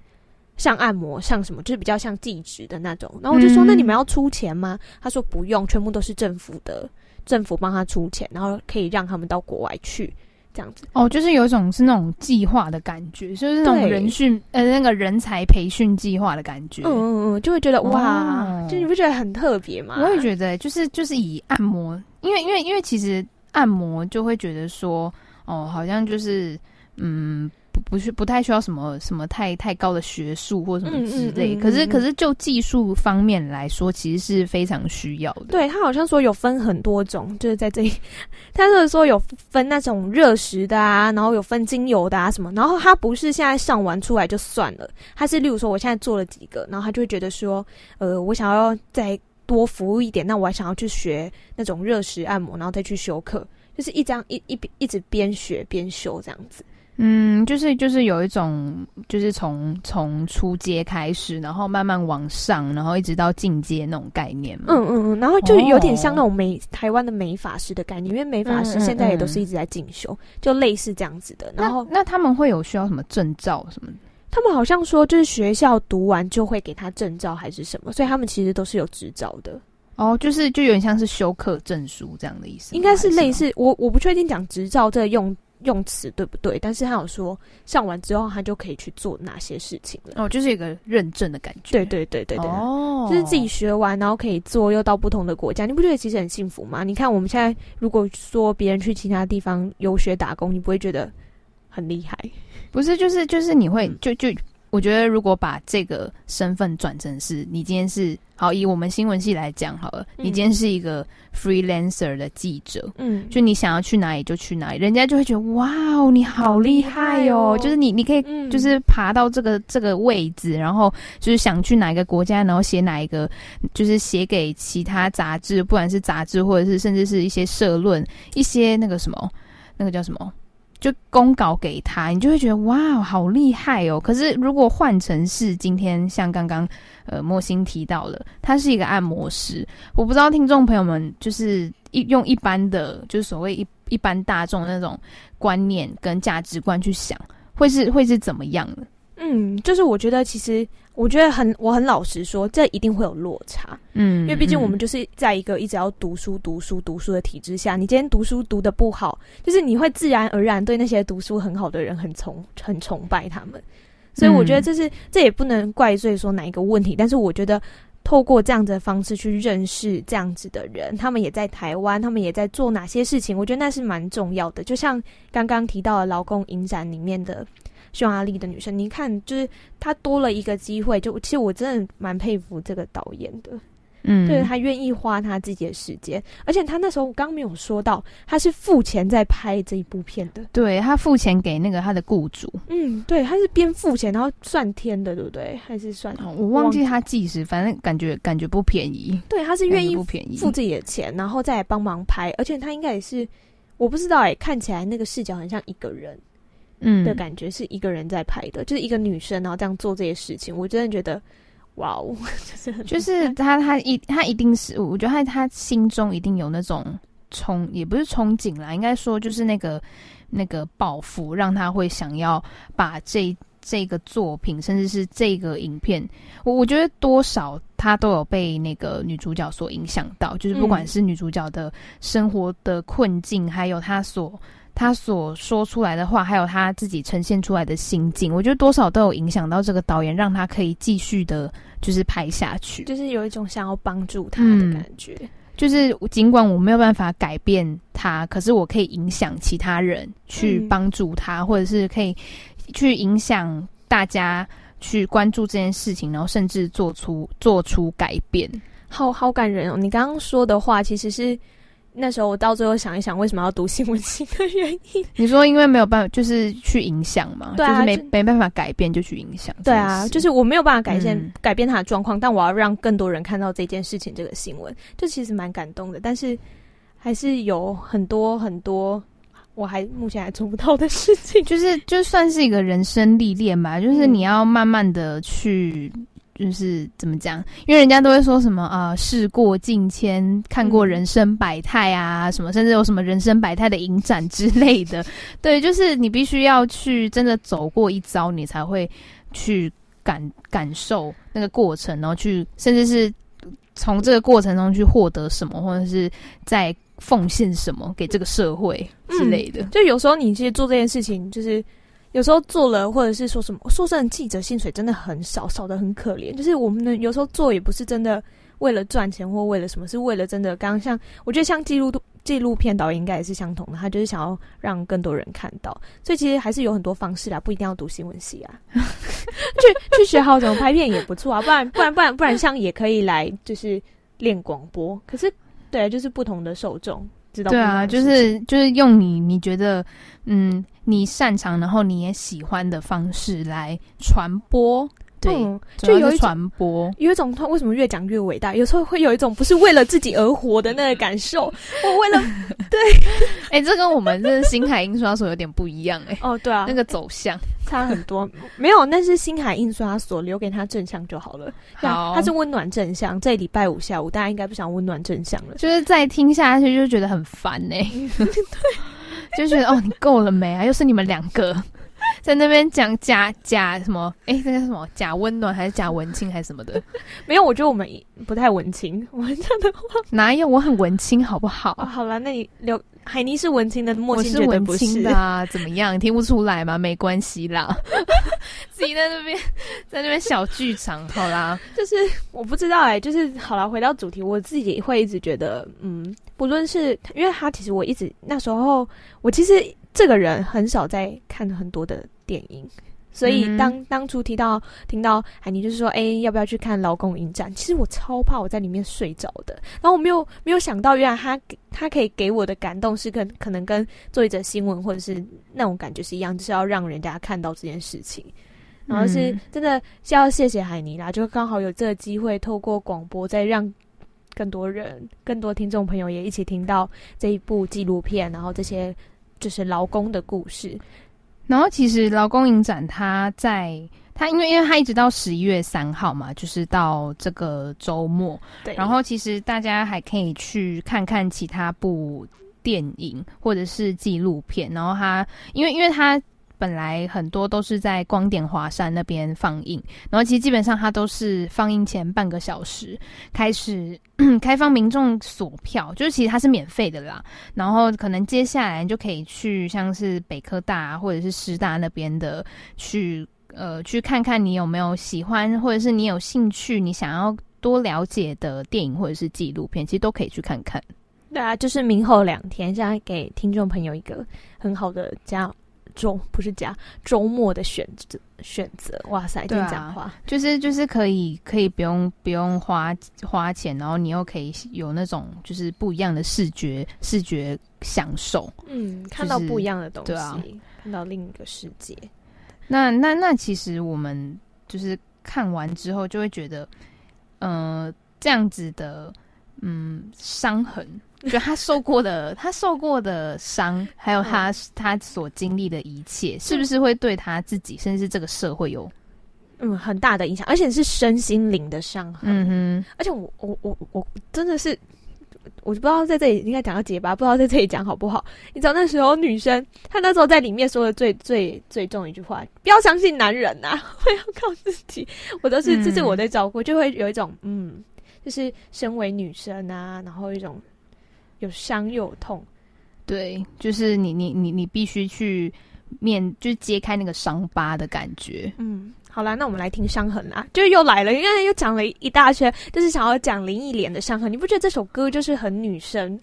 像按摩，像什么，就是比较像技职的那种。然后我就说：“嗯、那你们要出钱吗？”他说：“不用，全部都是政府的，政府帮他出钱，然后可以让他们到国外去这样子。”哦，就是有一种是那种计划的感觉，就是那种人训呃那个人才培训计划的感觉。嗯嗯嗯，就会觉得哇，哦、就你不觉得很特别吗？我也觉得，就是就是以按摩，因为因为因为其实按摩就会觉得说，哦，好像就是嗯。不不是不太需要什么什么太太高的学术或什么之类，嗯嗯嗯、可是可是就技术方面来说，其实是非常需要的。对，他好像说有分很多种，就是在这里，他就是说有分那种热食的啊，然后有分精油的啊什么，然后他不是现在上完出来就算了，他是例如说我现在做了几个，然后他就会觉得说，呃，我想要再多服务一点，那我还想要去学那种热食按摩，然后再去修课，就是一张一一一直边学边修这样子。嗯，就是就是有一种，就是从从初阶开始，然后慢慢往上，然后一直到进阶那种概念嘛。嗯嗯嗯，然后就有点像那种美、哦、台湾的美法师的概念，因为美法师现在也都是一直在进修，嗯嗯嗯，就类似这样子的。然后那，那他们会有需要什么证照什么？他们好像说，就是学校读完就会给他证照还是什么，所以他们其实都是有执照的。哦，就是就有点像是修课证书这样的意思，应该是类似。我我不确定讲执照这个用。用词对不对？但是他有说上完之后，他就可以去做哪些事情了。哦，就是一个认证的感觉。对对对对对。哦，就是自己学完，然后可以做，又到不同的国家，你不觉得其实很幸福吗？你看我们现在，如果说别人去其他地方游学打工，你不会觉得很厉害？不是，就是就是你会、嗯、就就我觉得如果把这个身份转成是你今天是好，以我们新闻系来讲好了，嗯、你今天是一个 freelancer 的记者，嗯，就你想要去哪里就去哪里，人家就会觉得哇哦，你好厉害哦，就是你你可以就是爬到这个、嗯、这个位置，然后就是想去哪一个国家，然后写哪一个，就是写给其他杂志，不管是杂志或者是甚至是一些社论，一些那个什么，那个叫什么？就公稿给他，你就会觉得哇，好厉害哦！可是如果换成是今天，像刚刚呃莫心提到了，他是一个按摩师，我不知道听众朋友们就是一用一般的，就是所谓一一般大众那种观念跟价值观去想，会是会是怎么样的？嗯，就是我觉得其实。我觉得很，我很老实说，这一定会有落差，嗯，因为毕竟我们就是在一个一直要读书、读书、读书的体制下。你今天读书读的不好，就是你会自然而然对那些读书很好的人很崇、很崇拜他们。所以我觉得这是，这也不能怪罪说哪一个问题。但是我觉得透过这样子的方式去认识这样子的人，他们也在台湾，他们也在做哪些事情，我觉得那是蛮重要的。就像刚刚提到的劳工影展里面的。匈牙利的女生，你看，就是她多了一个机会。就其实我真的蛮佩服这个导演的，嗯，就是她愿意花她自己的时间，而且她那时候刚刚没有说到，她是付钱在拍这一部片的。对，她付钱给那个她的雇主，嗯，对，她是边付钱然后算天的，对不对？还是算？我忘记她计时，反正感觉感觉不便宜。对，她是愿意不便宜付自己的钱，然后再来帮忙拍，而且她应该也是，我不知道哎、欸，看起来那个视角很像一个人。嗯，的感觉是一个人在拍的，就是一个女生，然后这样做这些事情，我真的觉得，哇哦，就是就是他他一他一定是，我觉得他他心中一定有那种憧，也不是憧憬啦，应该说就是那个那个抱负，让他会想要把这这个作品，甚至是这个影片，我我觉得多少他都有被那个女主角所影响到，就是不管是女主角的生活的困境，还有他所。他所说出来的话，还有他自己呈现出来的心境，我觉得多少都有影响到这个导演，让他可以继续的，就是拍下去，就是有一种想要帮助他的感觉。嗯，就是尽管我没有办法改变他，可是我可以影响其他人去帮助他，嗯，或者是可以去影响大家去关注这件事情，然后甚至做出做出改变。好好感人哦！你刚刚说的话其实是。那时候我到最后想一想，为什么要读新闻系的原因？你说因为没有办法，就是去影响嘛，对啊，就是没没办法改变就去影响。对啊，就是我没有办法改变、嗯、改变他的状况，但我要让更多人看到这件事情，这个新闻，就其实蛮感动的。但是还是有很多很多我还目前还做不到的事情，就是就算是一个人生历练吧，就是你要慢慢的去。就是怎么讲？因为人家都会说什么啊，事过境迁，看过人生百态啊，什么甚至有什么人生百态的影展之类的。对，就是你必须要去真的走过一遭，你才会去感感受那个过程，然后去甚至是从这个过程中去获得什么，或者是在奉献什么给这个社会之类的。嗯，就有时候你其实做这件事情，就是。有时候做了，或者是说什么，说真的，记者薪水真的很少，少得很可怜。就是我们呢有时候做也不是真的为了赚钱，或为了什么，是为了真的。刚刚像我觉得像纪录纪录片导演应该也是相同的，他就是想要让更多人看到。所以其实还是有很多方式啦，不一定要读新闻系啊，去去学好怎么拍片也不错啊。不然不然不然不然，像也可以来就是练广播。可是对，就是不同的受众知道。对啊，就是就是用你你觉得嗯。你擅长，然后你也喜欢的方式来传播，对，嗯、就有传播，有一种他为什么越讲越伟大？有时候会有一种不是为了自己而活的那个感受。我为了 对，哎、欸，这跟我们这星海印刷所有点不一样、欸，哎，哦，对啊，那个走向差很多。没有，那是星海印刷所留给他正向就好了。好，他是温暖正向。这礼拜五下午，大家应该不想温暖正向了，就是再听下去就觉得很烦呢、欸。对。就觉得哦，你够了没啊？又是你们两个 在那边讲假假什么？哎、欸，那个什么假温暖还是假文青还是什么的？没有，我觉得我们不太文青。我这样的话哪有？我很文青，好不好？哦、好了，那你留海尼是文青的，我是文青的啊？怎么样？听不出来吗？没关系啦，自己在那边在那边小剧场，好啦。就是我不知道哎、欸，就是好了，回到主题，我自己会一直觉得嗯。不论是因为他，其实我一直那时候，我其实这个人很少在看很多的电影，所以当当初提到听到海尼就是说，哎，要不要去看《劳工影展》？其实我超怕我在里面睡着的。然后我没有没有想到，原来他他可以给我的感动是跟可能跟做一则新闻或者是那种感觉是一样，就是要让人家看到这件事情。然后是真的是要谢谢海尼啦，就刚好有这个机会透过广播，再让更多人、更多听众朋友也一起听到这一部纪录片，然后这些就是劳工的故事。然后其实劳工影展，它在他因为因为他一直到十一月三号嘛，就是到这个周末。对。然后其实大家还可以去看看其他部电影或者是纪录片。然后他因为因为它。本来很多都是在光点华山那边放映，然后其实基本上它都是放映前半个小时开始 开放民众索票，就是其实它是免费的啦。然后可能接下来就可以去像是北科大或者是师大那边的去呃去看看你有没有喜欢或者是你有兴趣你想要多了解的电影或者是纪录片，其实都可以去看看。对啊，就是明后两天，现在给听众朋友一个很好的这样。周不是假周末的选择选择，哇塞，这样讲话就是就是可以可以不用不用花花钱，然后你又可以有那种就是不一样的视觉视觉享受，嗯，看到不一样的东西，看到另一个世界。那那那其实我们就是看完之后就会觉得，呃，这样子的嗯伤痕。就他受过的，他受过的伤，还有他、嗯、他所经历的一切，是不是会对他自己，甚至是这个社会有嗯很大的影响？而且是身心灵的伤痕。嗯哼，而且我我我我真的是，我就不知道在这里应该讲到结巴，不知道在这里讲好不好？你知道那时候女生，她那时候在里面说的最最最重一句话：不要相信男人呐、啊，我要靠自己。我都是、嗯、这是我在照顾，就会有一种嗯，就是身为女生啊，然后一种。有伤又有痛，对，就是你你你你必须去面，就是揭开那个伤疤的感觉。嗯，好啦，那我们来听伤痕啦，就又来了，因为又讲了一大圈，就是想要讲林忆莲的伤痕。你不觉得这首歌就是很女生？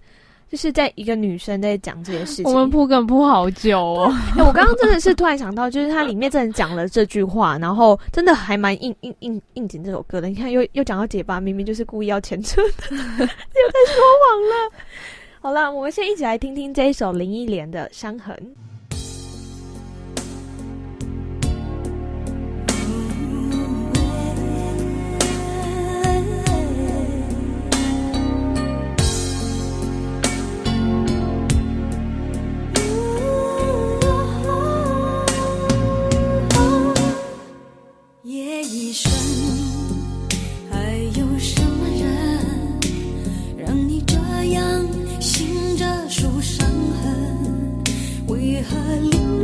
就是在一个女生在讲这些事情，我们铺梗铺好久哦。欸、我刚刚真的是突然想到，就是它里面真的讲了这句话，然后真的还蛮应应应应景这首歌的。你看又，又又讲到结巴，明明就是故意要牵扯的，又在说谎了。好了，我们先一起来听听这一首林忆莲的《伤痕》。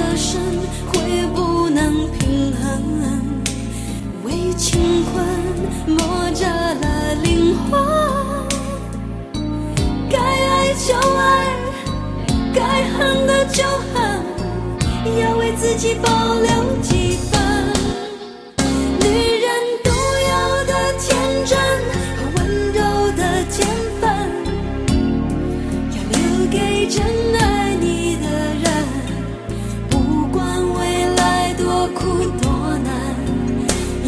的身会不能平衡。为情困磨折了灵魂。该爱就爱该恨的就恨要为自己保留几分。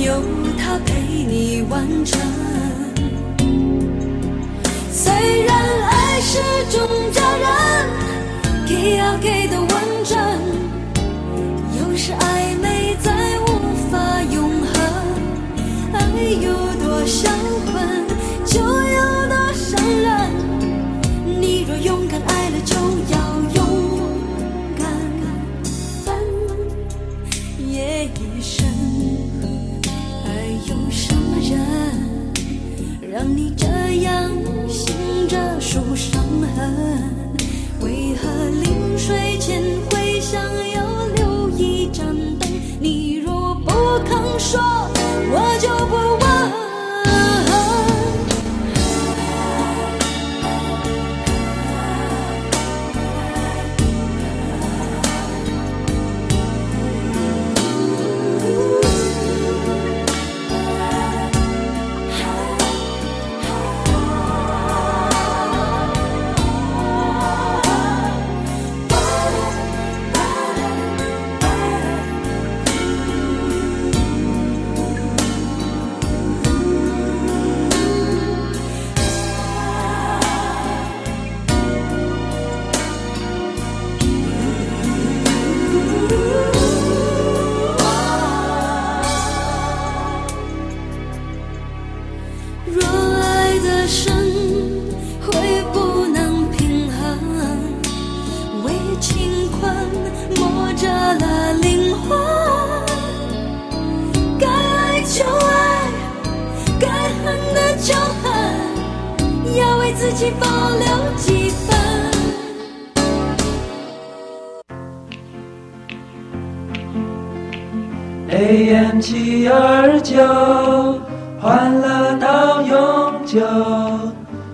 有他陪你完成。虽留几分 AM 七二九，欢乐到永久，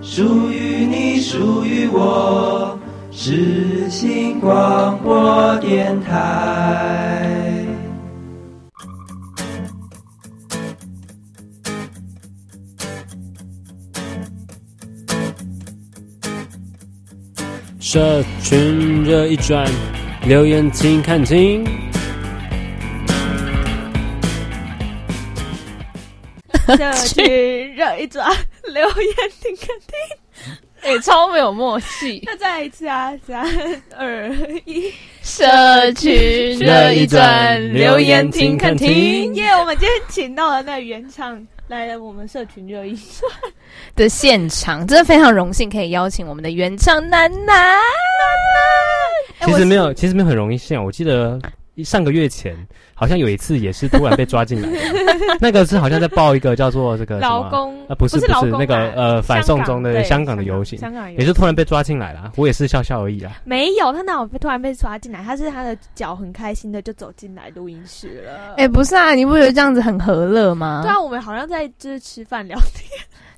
属于你，属于我，是新广播电台。社群热一转，留言听看听。社群热一转，留言听看听。哎、欸，超没有默契。那再来一次啊！三二一，社群热一转，留言听看听。耶！我们今天请到了那个原唱。来了，我们社群热议的现场，真的非常荣幸可以邀请我们的原唱楠楠。其实没有，其实没有很容易现，我记得上个月前好像有一次也是突然被抓进来的，那个是好像在报一个叫做这个劳工啊，不是不是那个呃反送中的香港的游行，香港也是突然被抓进来了，我也是笑笑而已啊。没有，他哪有突然被抓进来？他是他的脚很开心的就走进来录音室了。哎，不是啊，你不觉得这样子很和乐吗？对啊，我们好像在就是吃饭聊天。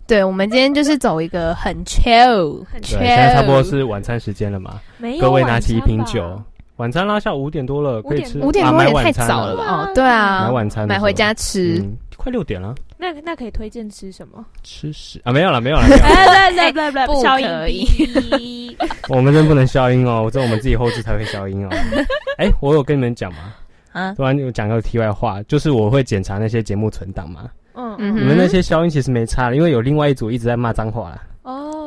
对，我们今天就是走一个很 chill，很 chill。现在差不多是晚餐时间了嘛？各位拿起一瓶酒。晚餐拉，下午五点多了，可以吃。五点多也太早了吧？哦，对啊，买晚餐，买回家吃，快六点了。那那可以推荐吃什么？吃屎啊！没有了，没有了。来来来来，不消音。我们真不能消音哦，只有我们自己后制才会消音哦。哎，我有跟你们讲吗？啊，突然有讲个题外话，就是我会检查那些节目存档嘛。嗯嗯，你们那些消音其实没差，因为有另外一组一直在骂脏话啦。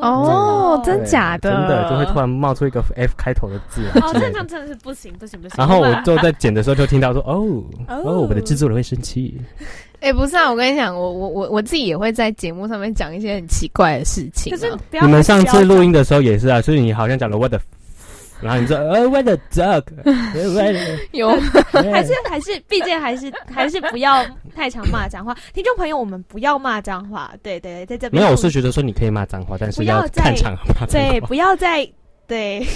哦哦，真假的？真的就会突然冒出一个 F 开头的字。哦，这样真的是不行不行不行。然后我就在剪的时候就听到说，哦哦，我们的制作人会生气。哎，不是啊，我跟你讲，我我我我自己也会在节目上面讲一些很奇怪的事情。可是你们上次录音的时候也是啊，所以你好像讲了我的。然后你说 呃，What the duck？有 还是还是，毕竟还是还是不要太常骂脏话。听众朋友，我们不要骂脏话。对对，在这边没有，我是觉得说你可以骂脏话，但是要看场骂脏话。对，不要再对。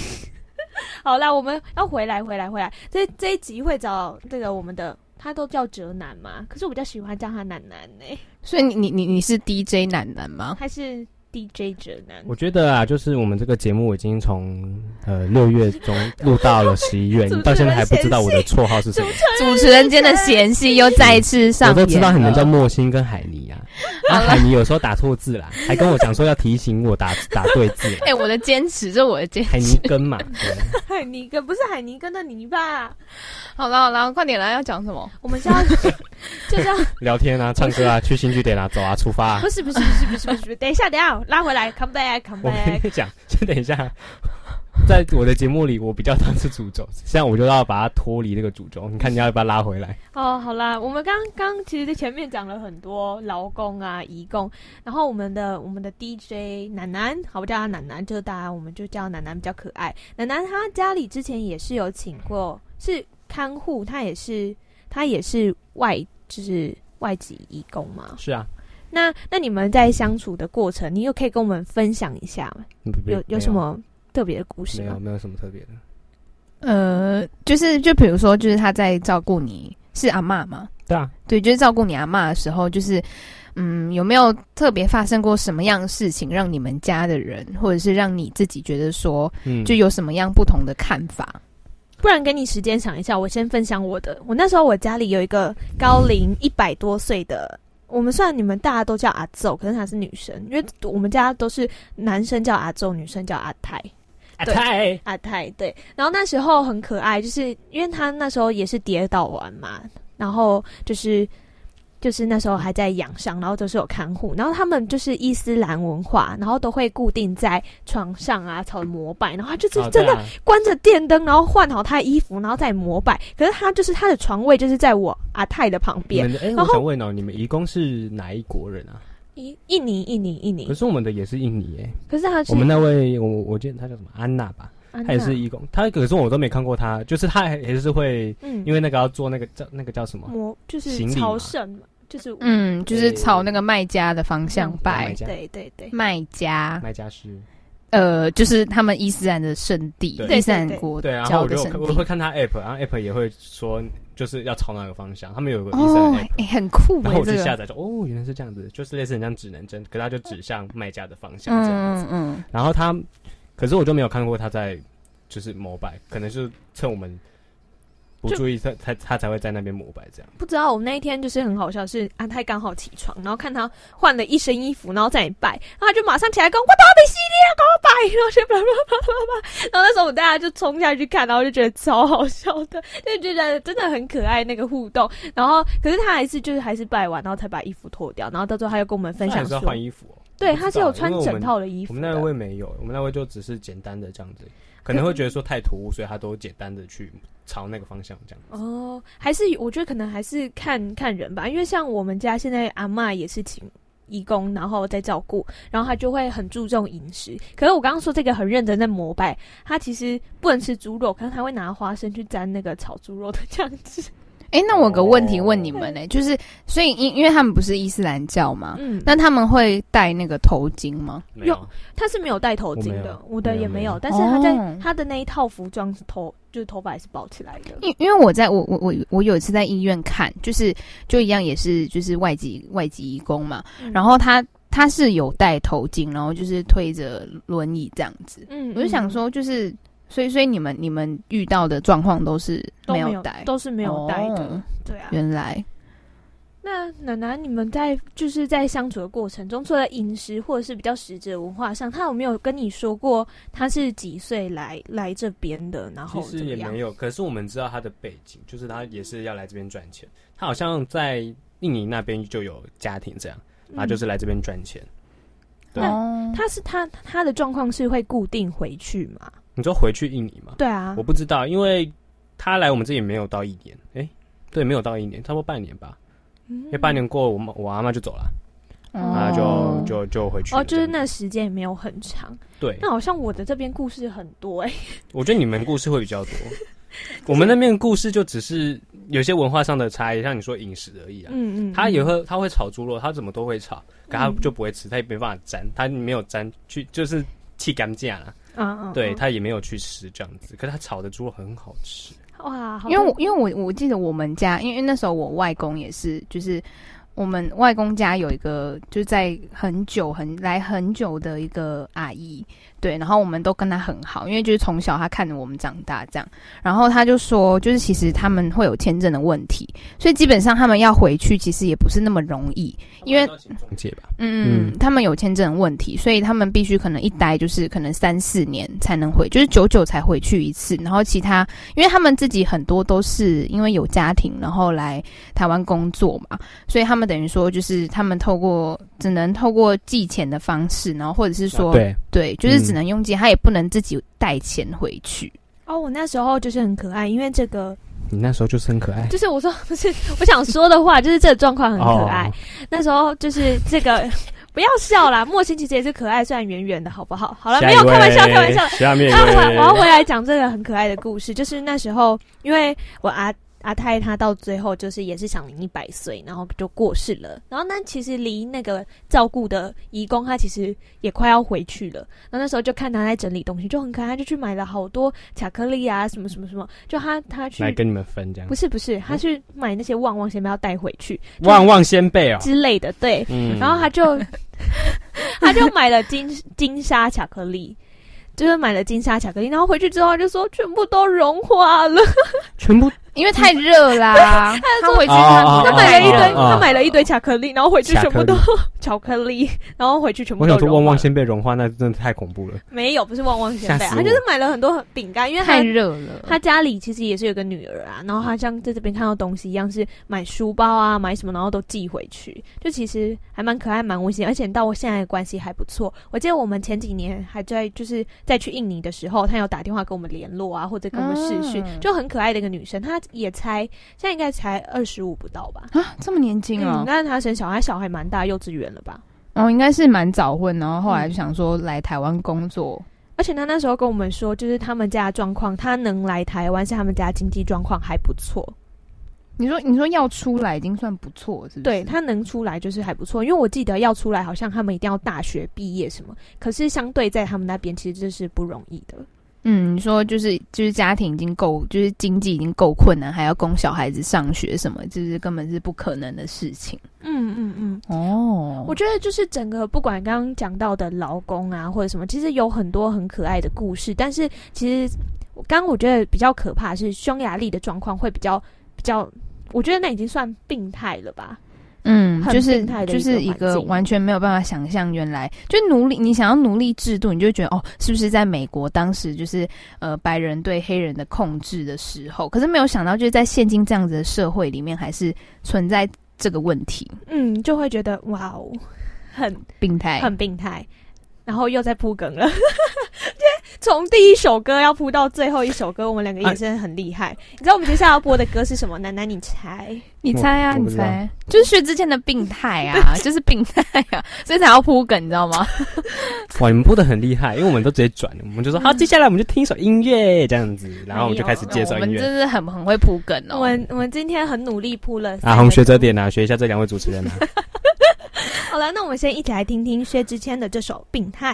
好啦，我们要回来回来回来。这这一集会找这个我们的，他都叫哲男嘛，可是我比较喜欢叫他楠楠呢。所以你你你你是 DJ 楠楠吗？还是？DJ 哲男，我觉得啊，就是我们这个节目已经从呃六月中 录到了十一月，你到现在还不知道我的绰号是什么？主持人间的嫌隙又再一次上演。我都知道你们叫莫心跟海尼啊，啊海尼有时候打错字啦，还跟我讲说要提醒我打 打对字。哎，我的坚持，这我的坚持。海尼根嘛，海尼根不是海尼根的泥巴。好了好了，快点来，要讲什么？我们现在就这样聊天啊，唱歌啊，去新据点啊，走啊，出发啊。不是不是不是不是不是，等一下等一下。拉回来，come back，come back。我跟你讲，先等一下，在我的节目里，我比较当是主轴，现在我就要把它脱离这个主轴。你看，你要不要拉回来？哦，好啦，我们刚刚其实在前面讲了很多劳工啊、移工，然后我们的我们的 DJ 楠楠，好，我叫他楠楠，就大家我们就叫楠楠比较可爱。楠楠他家里之前也是有请过，是看护，他也是他也是外就是外籍义工嘛？是啊。那那你们在相处的过程，你又可以跟我们分享一下吗？有有什么特别的故事吗？没有，没有什么特别的。呃，就是就比如说，就是他在照顾你是阿妈吗？对啊，对，就是照顾你阿妈的时候，就是嗯，有没有特别发生过什么样的事情，让你们家的人，或者是让你自己觉得说，嗯，就有什么样不同的看法？嗯，不然给你时间想一下，我先分享我的。我那时候我家里有一个高龄一百多岁的。我们虽然你们大家都叫阿奏，可是她是女生，因为我们家都是男生叫阿奏，女生叫阿泰。阿泰，阿泰，对。然后那时候很可爱，就是因为他那时候也是跌倒完嘛，然后就是。就是那时候还在养伤，然后都是有看护，然后他们就是伊斯兰文化，然后都会固定在床上啊，朝膜拜，然后他就是真的关着电灯，然后换好他的衣服，然后再膜拜。可是他就是他的床位就是在我阿泰的旁边。哎、欸，我想问哦，你们一共是哪一国人啊？印印尼，印尼，印尼。可是我们的也是印尼哎。可是他是我们那位，我我记得他叫什么安娜吧？他也是义工，他可是我都没看过他，就是他还是会，嗯，因为那个要做那个叫那个叫什么？膜就是朝圣。就是嗯，就是朝那个卖家的方向拜，对对对，卖家卖家是，呃，就是他们伊斯兰的圣地，伊斯兰国对，然后我就我会看他 app，然后 app 也会说就是要朝哪个方向，他们有个伊斯兰 app，很酷，然后我就下载就哦，原来是这样子，就是类似很像指南针，可是他就指向卖家的方向这样子，嗯，然后他，可是我就没有看过他在就是膜拜，可能是趁我们。不注意，他他他才会在那边膜拜这样。不知道我们那一天就是很好笑，是安泰刚好起床，然后看他换了一身衣服，然后在那里拜，然后他就马上起来跟我我都要被洗礼了，给我拜，然后就叭叭叭叭叭，然后那时候我们大家就冲下去看，然后就觉得超好笑的，就觉得真的很可爱那个互动。然后可是他还是就是还是拜完，然后才把衣服脱掉，然后到最后他又跟我们分享说换衣服、哦，对，他是有穿整套的衣服我。我们那位没有，我们那位就只是简单的这样子。可能会觉得说太突兀，所以他都简单的去朝那个方向这样子。哦，还是我觉得可能还是看看人吧，因为像我们家现在阿嬷也是请义工，然后再照顾，然后他就会很注重饮食。可是我刚刚说这个很认真在膜拜，他其实不能吃猪肉，可是他会拿花生去沾那个炒猪肉的 这样子。哎，那我有个问题问你们呢、欸，就是所以因因为他们不是伊斯兰教嘛，嗯，那他们会戴那个头巾吗？没有，他是没有戴头巾的，我，我的也没有，但是他在他的那一套服装是头就是头发也是包起来的。因因为我在我我我我有一次在医院看，就是就一样也是就是外籍外籍义工嘛，嗯、然后他他是有戴头巾，然后就是推着轮椅这样子，嗯，我就想说就是。所以，所以你们你们遇到的状况都是没有带，都是没有带的，哦，对啊。原来，那奶奶，你们在就是在相处的过程中，除了饮食或者是比较实质的文化上，他有没有跟你说过他是几岁来来这边的？然后其实也没有，可是我们知道他的背景，就是他也是要来这边赚钱。他好像在印尼那边就有家庭，这样，他就是来这边赚钱。嗯、对，那他是他他的状况是会固定回去吗？你说回去印尼吗？对啊，我不知道，因为他来我们这里没有到一年，哎、欸，对，没有到一年，差不多半年吧。嗯、因为半年过，我妈我阿妈就走了，啊、哦，就就就回去。哦，就是那时间也没有很长。对，那好像我的这边故事很多哎、欸。我觉得你们故事会比较多，我们那边故事就只是有些文化上的差异，像你说饮食而已啊。嗯嗯，他也会他会炒猪肉，他怎么都会炒，可他就不会吃，他也没办法沾，他没有沾去就是气干架了。嗯，对，他也没有去吃这样子，可是他炒的猪肉很好吃哇！因为我因为我我记得我们家，因为那时候我外公也是，就是我们外公家有一个就是在很久很来很久的一个阿姨。对，然后我们都跟他很好，因为就是从小他看着我们长大这样。然后他就说，就是其实他们会有签证的问题，所以基本上他们要回去其实也不是那么容易，因为嗯嗯，他们有签证的问题，所以他们必须可能一待就是可能三四年才能回，就是久久才回去一次。然后其他，因为他们自己很多都是因为有家庭，然后来台湾工作嘛，所以他们等于说就是他们透过只能透过寄钱的方式，然后或者是说对对，就是。只能用钱，他也不能自己带钱回去。哦，我那时候就是很可爱，因为这个。你那时候就是很可爱。就是我说 不是，我想说的话就是这个状况很可爱。那时候就是这个，不要笑啦。莫欣其实也是可爱，虽然圆圆的，好不好？好了，没有开玩笑，开玩笑。下面，那我我要回来讲这个很可爱的故事，就是那时候因为我阿。阿泰他到最后就是也是享龄一百岁，然后就过世了。然后那其实离那个照顾的义工他其实也快要回去了。然后那时候就看他在整理东西，就很可爱，他就去买了好多巧克力啊，什么什么什么。就他他去来跟你们分这样？不是不是，他去买那些旺旺仙贝要带回去。旺旺仙贝哦之类的，对。嗯、然后他就他就买了金金沙巧克力。就是买了金沙巧克力，然后回去之后就说全部都融化了，全部因为太热啦。他说回去他他买了一堆，他买了一堆巧克力，然后回去全部都巧克力，然后回去全部都。我想说旺旺仙贝融化，那真的太恐怖了。没有，不是旺旺仙贝，他就是买了很多饼干，因为太热了。他家里其实也是有个女儿啊，然后他像在这边看到东西一样，是买书包啊，买什么，然后都寄回去，就其实还蛮可爱，蛮温馨，而且到我现在的关系还不错。我记得我们前几年还在就是。在去印尼的时候，他有打电话跟我们联络啊，或者跟我们视讯，嗯、就很可爱的一个女生。她也才现在应该才二十五不到吧？啊，这么年轻啊！但是他生小孩，小孩蛮大，幼稚园了吧？哦，应该是蛮早婚，然后后来就想说来台湾工作。嗯、而且他那时候跟我们说，就是他们家的状况，他能来台湾是他们家经济状况还不错。你说你说要出来已经算不错，是不是？对，他能出来就是还不错，因为我记得要出来好像他们一定要大学毕业什么，可是相对在他们那边其实这是不容易的。嗯，你说就是就是家庭已经够，就是经济已经够困难，还要供小孩子上学什么，就是根本是不可能的事情。嗯嗯嗯。哦，我觉得就是整个不管刚刚讲到的劳工啊或者什么，其实有很多很可爱的故事。但是其实刚刚我觉得比较可怕是匈牙利的状况会比较比较，我觉得那已经算病态了吧。嗯，就是就是一个完全没有办法想象，原来就奴隶，你想要奴隶制度，你就觉得哦，是不是在美国当时就是呃白人对黑人的控制的时候？可是没有想到，就是在现今这样子的社会里面，还是存在这个问题。嗯，就会觉得哇哦，很病态，很病态。然后又在铺梗了，从第一首歌要铺到最后一首歌，我们两个也是很厉害。啊、你知道我们接下来要播的歌是什么？楠楠，你猜？你猜啊？你猜？就是薛之谦的病态啊，就是病态啊，所以才要铺梗，你知道吗？哇，你们铺的很厉害，因为我们都直接转，我们就说好，接下来我们就听一首音乐这样子，然后我们就开始介绍音乐。我们真是很很会铺梗哦。我们我们今天很努力铺了。啊，红学着点啊，学一下这两位主持人啊。好了，那我们先一起来听听薛之谦的这首《病态》。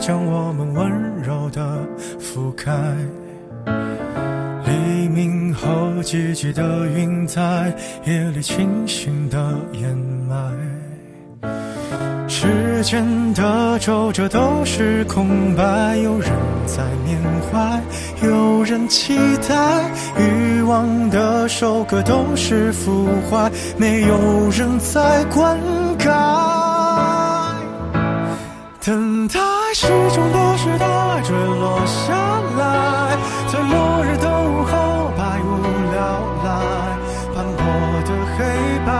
将我们温柔的覆盖。黎明后，积极的云在夜里清醒的掩埋。时间的皱褶都是空白，有人在缅怀，有人期待。欲望的收割都是腐坏，没有人在灌溉。等待时钟的时代坠落下来，在末日的午后，百无聊赖，斑驳的黑白，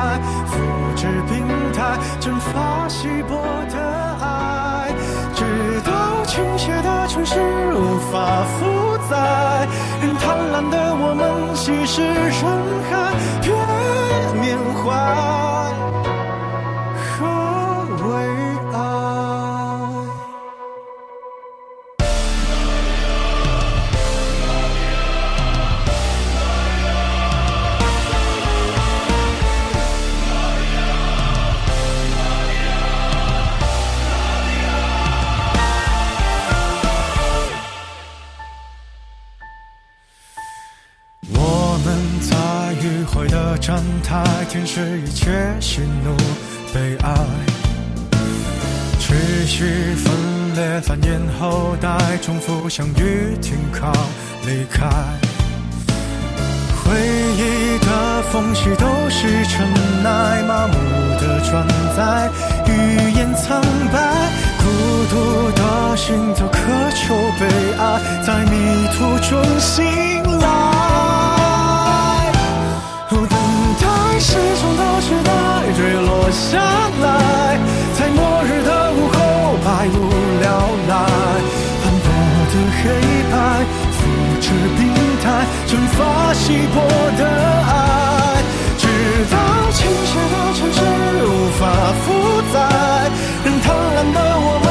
复制病态，蒸发稀薄的爱，直到倾斜的城市无法负载，任贪婪的我们稀释舔舐一切喜怒悲哀，持续分裂繁衍后代，重复相遇停靠离开。回忆的缝隙都是尘埃，麻木的转载，语言苍白，孤独的心都渴求被爱，在迷途中醒来。时钟的时代坠落下来，在末日的午后，百无聊赖，斑驳的黑白，复制病态，蒸发稀薄的爱，直到倾斜的城市无法负载，任贪婪的我们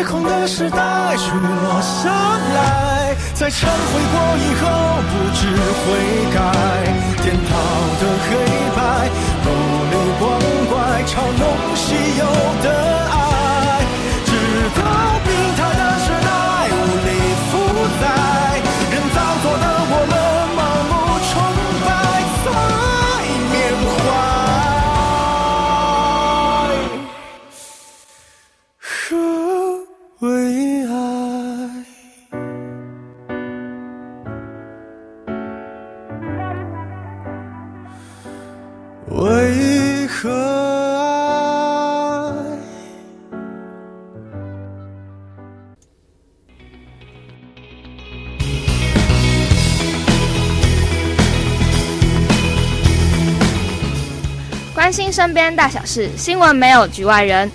失控的时代坠落下来，在忏悔过以后不知悔改，大小事，新闻没有局外人。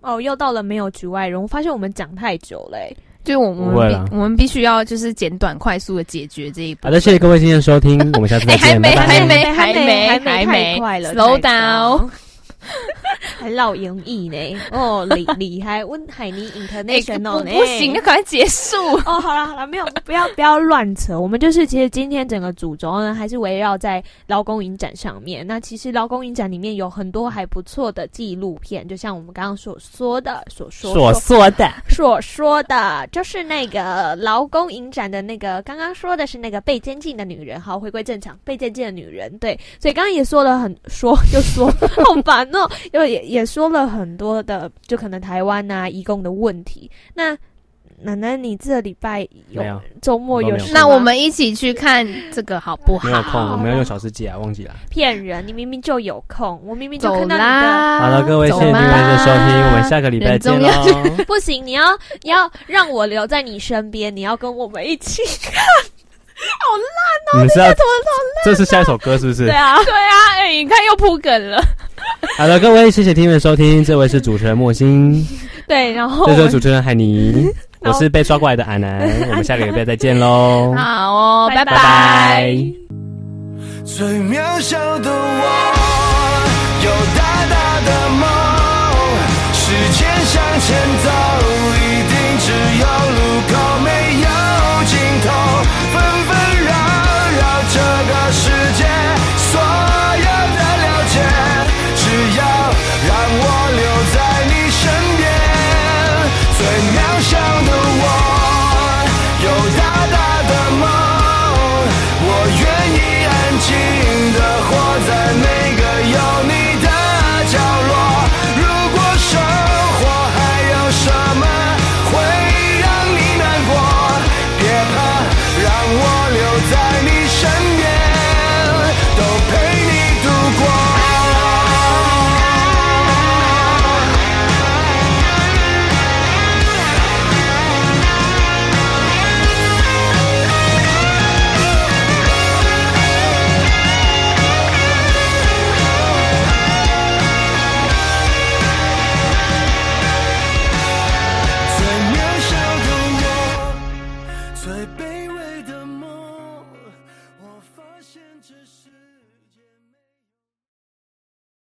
哦，又到了没有局外人。我发现我们讲太久了，就我们我们必须要就是简短快速的解决这一步。好的，谢谢各位今天的收听，我们下次再见。还没还没还没还没太快了，slow down。还老英语呢？哦，厉厉害！问海尼 international 呢？不行，那赶快结束哦！好了好了，没有，不 要不要乱扯。我们就是其实今天整个主轴呢，还是围绕在劳工影展上面。那其实劳工影展里面有很多还不错的纪录片，就像我们刚刚所说的、所说所说的、所说的，就是那个劳工影展的那个刚刚说的是那个被监禁的女人。好，回归正常，被监禁的女人。对，所以刚刚也说了很说，就说好烦哦，因为也。也说了很多的，就可能台湾啊，移工的问题。那奶奶，你这礼拜有周末有？那我们一起去看这个好不好？没有空，我们要用小世界啊，忘记了。骗人！你明明就有空，我明明就看到你的。好了，各位，谢谢你们的收听，我们下个礼拜见喽。不行，你要你要让我留在你身边，你要跟我们一起看。好烂哦！你是要这是下一首歌是不是？对啊，对啊，哎，你看又铺梗了。好了，各位，谢谢听们收听，这位是主持人莫心，对，然后这是主持人海尼，我是被抓过来的阿南，我们下个礼拜再见喽，好哦，拜拜。拜拜。最渺小的我，有大大的梦，时间向前走，一定只有路口